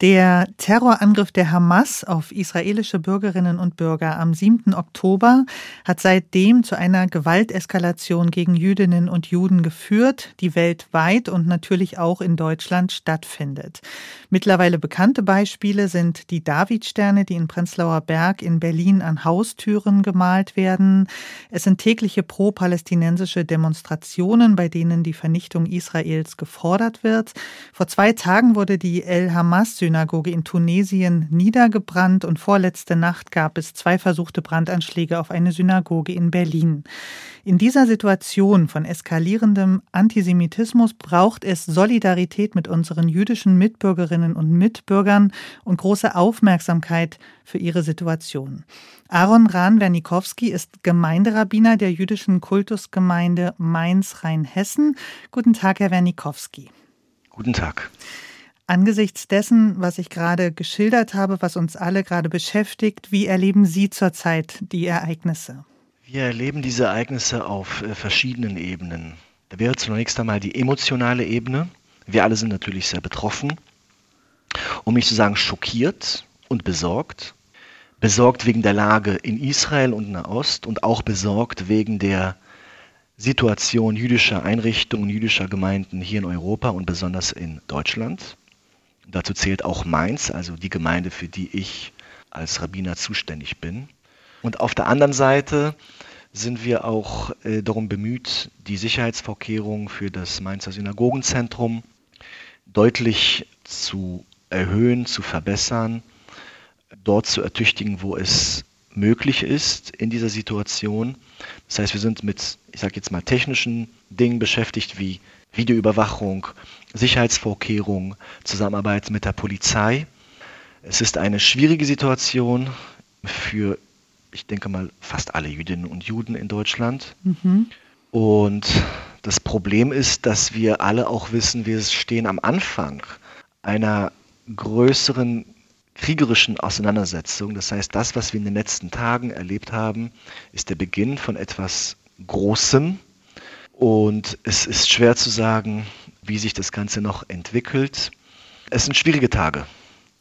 Der Terrorangriff der Hamas auf israelische Bürgerinnen und Bürger am 7. Oktober hat seitdem zu einer Gewalteskalation gegen Jüdinnen und Juden geführt, die weltweit und natürlich auch in Deutschland stattfindet. Mittlerweile bekannte Beispiele sind die Davidsterne, die in Prenzlauer Berg in Berlin an Haustüren gemalt werden. Es sind tägliche pro-palästinensische Demonstrationen, bei denen die Vernichtung Israels gefordert wird. Vor zwei Tagen wurde die El-Hamas Synagoge in Tunesien niedergebrannt und vorletzte Nacht gab es zwei versuchte Brandanschläge auf eine Synagoge in Berlin. In dieser Situation von eskalierendem Antisemitismus braucht es Solidarität mit unseren jüdischen Mitbürgerinnen und Mitbürgern und große Aufmerksamkeit für ihre Situation. Aaron Rahn-Wernikowski ist Gemeinderabbiner der jüdischen Kultusgemeinde Mainz-Rheinhessen. Guten Tag, Herr Wernikowski. Guten Tag. Angesichts dessen, was ich gerade geschildert habe, was uns alle gerade beschäftigt, wie erleben Sie zurzeit die Ereignisse? Wir erleben diese Ereignisse auf äh, verschiedenen Ebenen. Da wäre zunächst einmal die emotionale Ebene. Wir alle sind natürlich sehr betroffen, um nicht zu sagen schockiert und besorgt. Besorgt wegen der Lage in Israel und Nahost und auch besorgt wegen der Situation jüdischer Einrichtungen, jüdischer Gemeinden hier in Europa und besonders in Deutschland. Dazu zählt auch Mainz, also die Gemeinde, für die ich als Rabbiner zuständig bin. Und auf der anderen Seite sind wir auch äh, darum bemüht, die Sicherheitsvorkehrungen für das Mainzer Synagogenzentrum deutlich zu erhöhen, zu verbessern, dort zu ertüchtigen, wo es möglich ist in dieser Situation. Das heißt, wir sind mit, ich sage jetzt mal, technischen Dingen beschäftigt, wie Videoüberwachung, Sicherheitsvorkehrungen, Zusammenarbeit mit der Polizei. Es ist eine schwierige Situation für, ich denke mal, fast alle Jüdinnen und Juden in Deutschland. Mhm. Und das Problem ist, dass wir alle auch wissen, wir stehen am Anfang einer größeren kriegerischen Auseinandersetzung. Das heißt, das, was wir in den letzten Tagen erlebt haben, ist der Beginn von etwas Großem, und es ist schwer zu sagen, wie sich das Ganze noch entwickelt. Es sind schwierige Tage.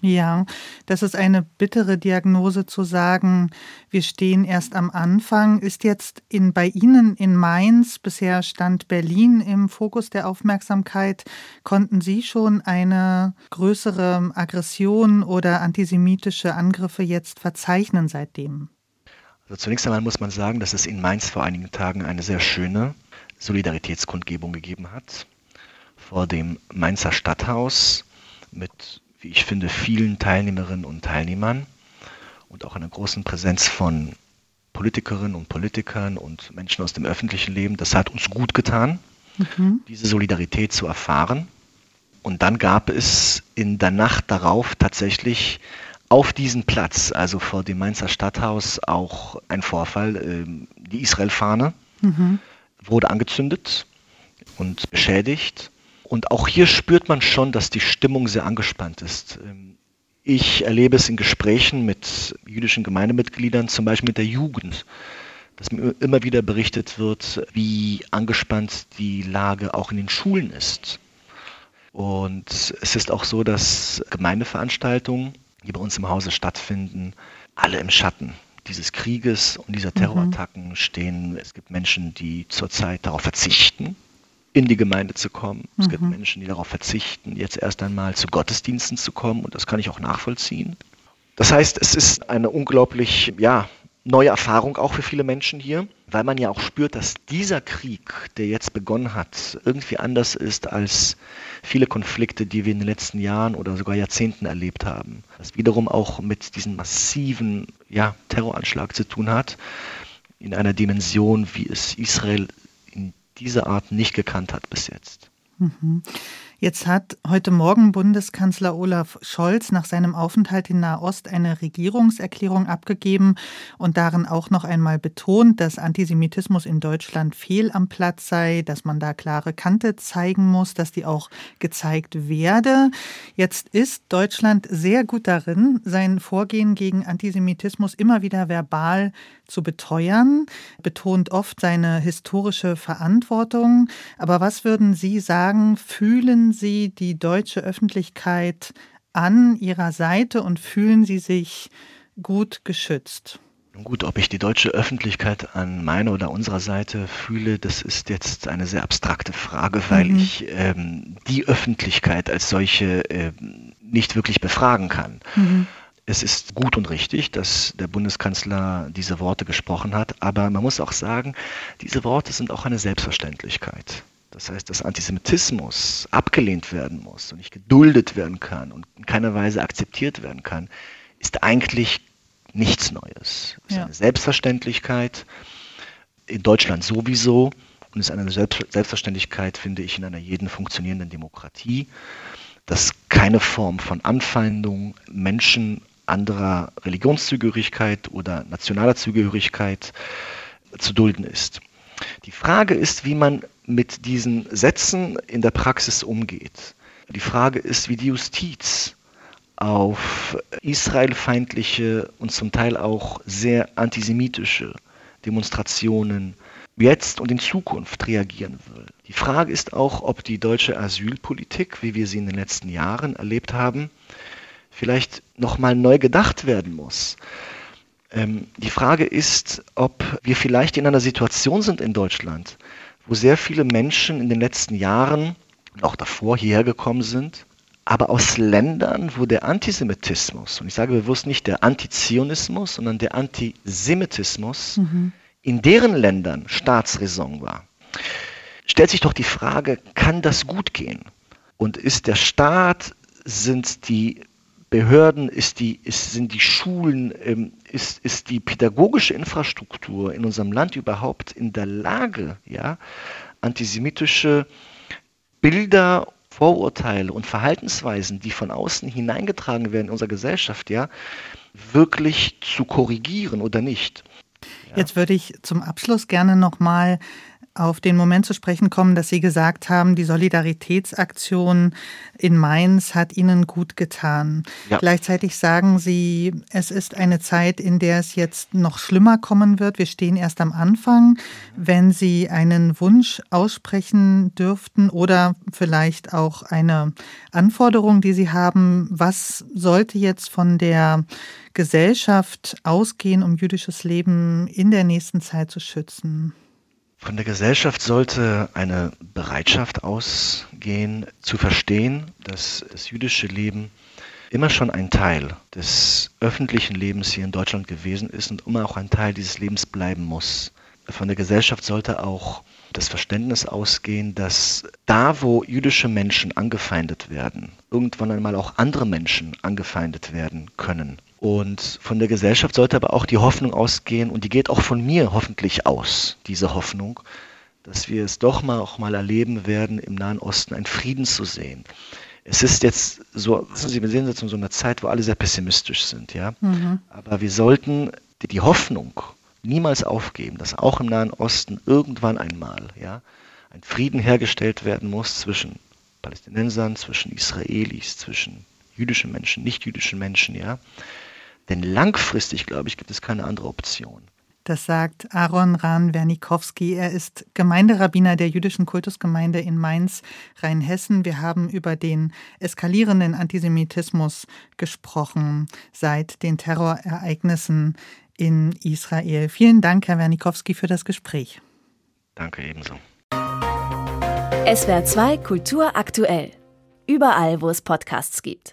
Ja, das ist eine bittere Diagnose zu sagen, wir stehen erst am Anfang. Ist jetzt in, bei Ihnen in Mainz, bisher stand Berlin im Fokus der Aufmerksamkeit, konnten Sie schon eine größere Aggression oder antisemitische Angriffe jetzt verzeichnen seitdem? Also zunächst einmal muss man sagen, dass es in Mainz vor einigen Tagen eine sehr schöne Solidaritätskundgebung gegeben hat vor dem Mainzer Stadthaus mit, wie ich finde, vielen Teilnehmerinnen und Teilnehmern und auch einer großen Präsenz von Politikerinnen und Politikern und Menschen aus dem öffentlichen Leben. Das hat uns gut getan, mhm. diese Solidarität zu erfahren. Und dann gab es in der Nacht darauf tatsächlich auf diesem Platz, also vor dem Mainzer Stadthaus, auch ein Vorfall, äh, die Israel-Fahne. Mhm wurde angezündet und beschädigt. Und auch hier spürt man schon, dass die Stimmung sehr angespannt ist. Ähm, ich erlebe es in Gesprächen mit jüdischen Gemeindemitgliedern, zum Beispiel mit der Jugend, dass mir immer wieder berichtet wird, wie angespannt die Lage auch in den Schulen ist. Und es ist auch so, dass Gemeindeveranstaltungen, die bei uns im Hause stattfinden, alle im Schatten dieses Krieges und dieser Terrorattacken mhm. stehen. Es gibt Menschen, die zurzeit darauf verzichten, in die Gemeinde zu kommen. Es mhm. gibt Menschen, die darauf verzichten, jetzt erst einmal zu Gottesdiensten zu kommen. Und das kann ich auch nachvollziehen. Das heißt, es ist eine unglaublich, ja, neue Erfahrung auch für viele Menschen hier, weil man ja auch spürt, dass dieser Krieg, der jetzt begonnen hat, irgendwie anders ist als viele Konflikte, die wir in den letzten Jahren oder sogar Jahrzehnten erlebt haben. Das wiederum auch mit diesem massiven ja, Terroranschlag zu tun hat, in einer Dimension, wie es Israel in dieser Art nicht gekannt hat bis jetzt. Mhm. Jetzt hat heute Morgen Bundeskanzler Olaf Scholz nach seinem Aufenthalt in Nahost eine Regierungserklärung abgegeben und darin auch noch einmal betont, dass Antisemitismus in Deutschland fehl am Platz sei, dass man da klare Kante zeigen muss, dass die auch gezeigt werde. Jetzt ist Deutschland sehr gut darin, sein Vorgehen gegen Antisemitismus immer wieder verbal zu beteuern, betont oft seine historische Verantwortung. Aber was würden Sie sagen, fühlen Sie die deutsche Öffentlichkeit an Ihrer Seite und fühlen Sie sich gut geschützt? Gut, ob ich die deutsche Öffentlichkeit an meiner oder unserer Seite fühle, das ist jetzt eine sehr abstrakte Frage, weil mhm. ich ähm, die Öffentlichkeit als solche äh, nicht wirklich befragen kann. Mhm. Es ist gut und richtig, dass der Bundeskanzler diese Worte gesprochen hat, aber man muss auch sagen, diese Worte sind auch eine Selbstverständlichkeit. Das heißt, dass Antisemitismus abgelehnt werden muss und nicht geduldet werden kann und in keiner Weise akzeptiert werden kann, ist eigentlich nichts Neues. Es ist ja. eine Selbstverständlichkeit, in Deutschland sowieso und es ist eine Selbstverständlichkeit, finde ich, in einer jeden funktionierenden Demokratie, dass keine Form von Anfeindung Menschen anderer Religionszugehörigkeit oder nationaler Zugehörigkeit zu dulden ist. Die Frage ist, wie man mit diesen Sätzen in der Praxis umgeht. Die Frage ist, wie die Justiz auf israelfeindliche und zum Teil auch sehr antisemitische Demonstrationen jetzt und in Zukunft reagieren will. Die Frage ist auch, ob die deutsche Asylpolitik, wie wir sie in den letzten Jahren erlebt haben, vielleicht nochmal neu gedacht werden muss. Ähm, die Frage ist, ob wir vielleicht in einer Situation sind in Deutschland, wo sehr viele Menschen in den letzten Jahren und auch davor hierher gekommen sind, aber aus Ländern, wo der Antisemitismus, und ich sage bewusst nicht der Antizionismus, sondern der Antisemitismus mhm. in deren Ländern Staatsräson war, stellt sich doch die Frage, kann das gut gehen? Und ist der Staat, sind die Behörden, ist die, ist, sind die Schulen, ähm, ist, ist die pädagogische Infrastruktur in unserem Land überhaupt in der Lage, ja, antisemitische Bilder, Vorurteile und Verhaltensweisen, die von außen hineingetragen werden in unsere Gesellschaft, ja, wirklich zu korrigieren oder nicht? Ja. Jetzt würde ich zum Abschluss gerne nochmal auf den Moment zu sprechen kommen, dass Sie gesagt haben, die Solidaritätsaktion in Mainz hat Ihnen gut getan. Ja. Gleichzeitig sagen Sie, es ist eine Zeit, in der es jetzt noch schlimmer kommen wird. Wir stehen erst am Anfang. Wenn Sie einen Wunsch aussprechen dürften oder vielleicht auch eine Anforderung, die Sie haben, was sollte jetzt von der Gesellschaft ausgehen, um jüdisches Leben in der nächsten Zeit zu schützen? Von der Gesellschaft sollte eine Bereitschaft ausgehen, zu verstehen, dass das jüdische Leben immer schon ein Teil des öffentlichen Lebens hier in Deutschland gewesen ist und immer auch ein Teil dieses Lebens bleiben muss. Von der Gesellschaft sollte auch das Verständnis ausgehen, dass da, wo jüdische Menschen angefeindet werden, irgendwann einmal auch andere Menschen angefeindet werden können. Und von der Gesellschaft sollte aber auch die Hoffnung ausgehen, und die geht auch von mir hoffentlich aus, diese Hoffnung, dass wir es doch mal auch mal erleben werden, im Nahen Osten einen Frieden zu sehen. Es ist jetzt so, wissen Sie, wir sehen jetzt in so einer Zeit, wo alle sehr pessimistisch sind, ja. Mhm. Aber wir sollten die Hoffnung niemals aufgeben, dass auch im Nahen Osten irgendwann einmal, ja, ein Frieden hergestellt werden muss zwischen Palästinensern, zwischen Israelis, zwischen jüdischen Menschen, nicht jüdischen Menschen, ja. Denn langfristig, glaube ich, gibt es keine andere Option. Das sagt Aaron Ran-Wernikowski. Er ist Gemeinderabbiner der jüdischen Kultusgemeinde in Mainz, Rheinhessen. Wir haben über den eskalierenden Antisemitismus gesprochen seit den Terrorereignissen in Israel. Vielen Dank, Herr Wernikowski, für das Gespräch. Danke ebenso. SWR 2 Kultur aktuell. Überall, wo es Podcasts gibt.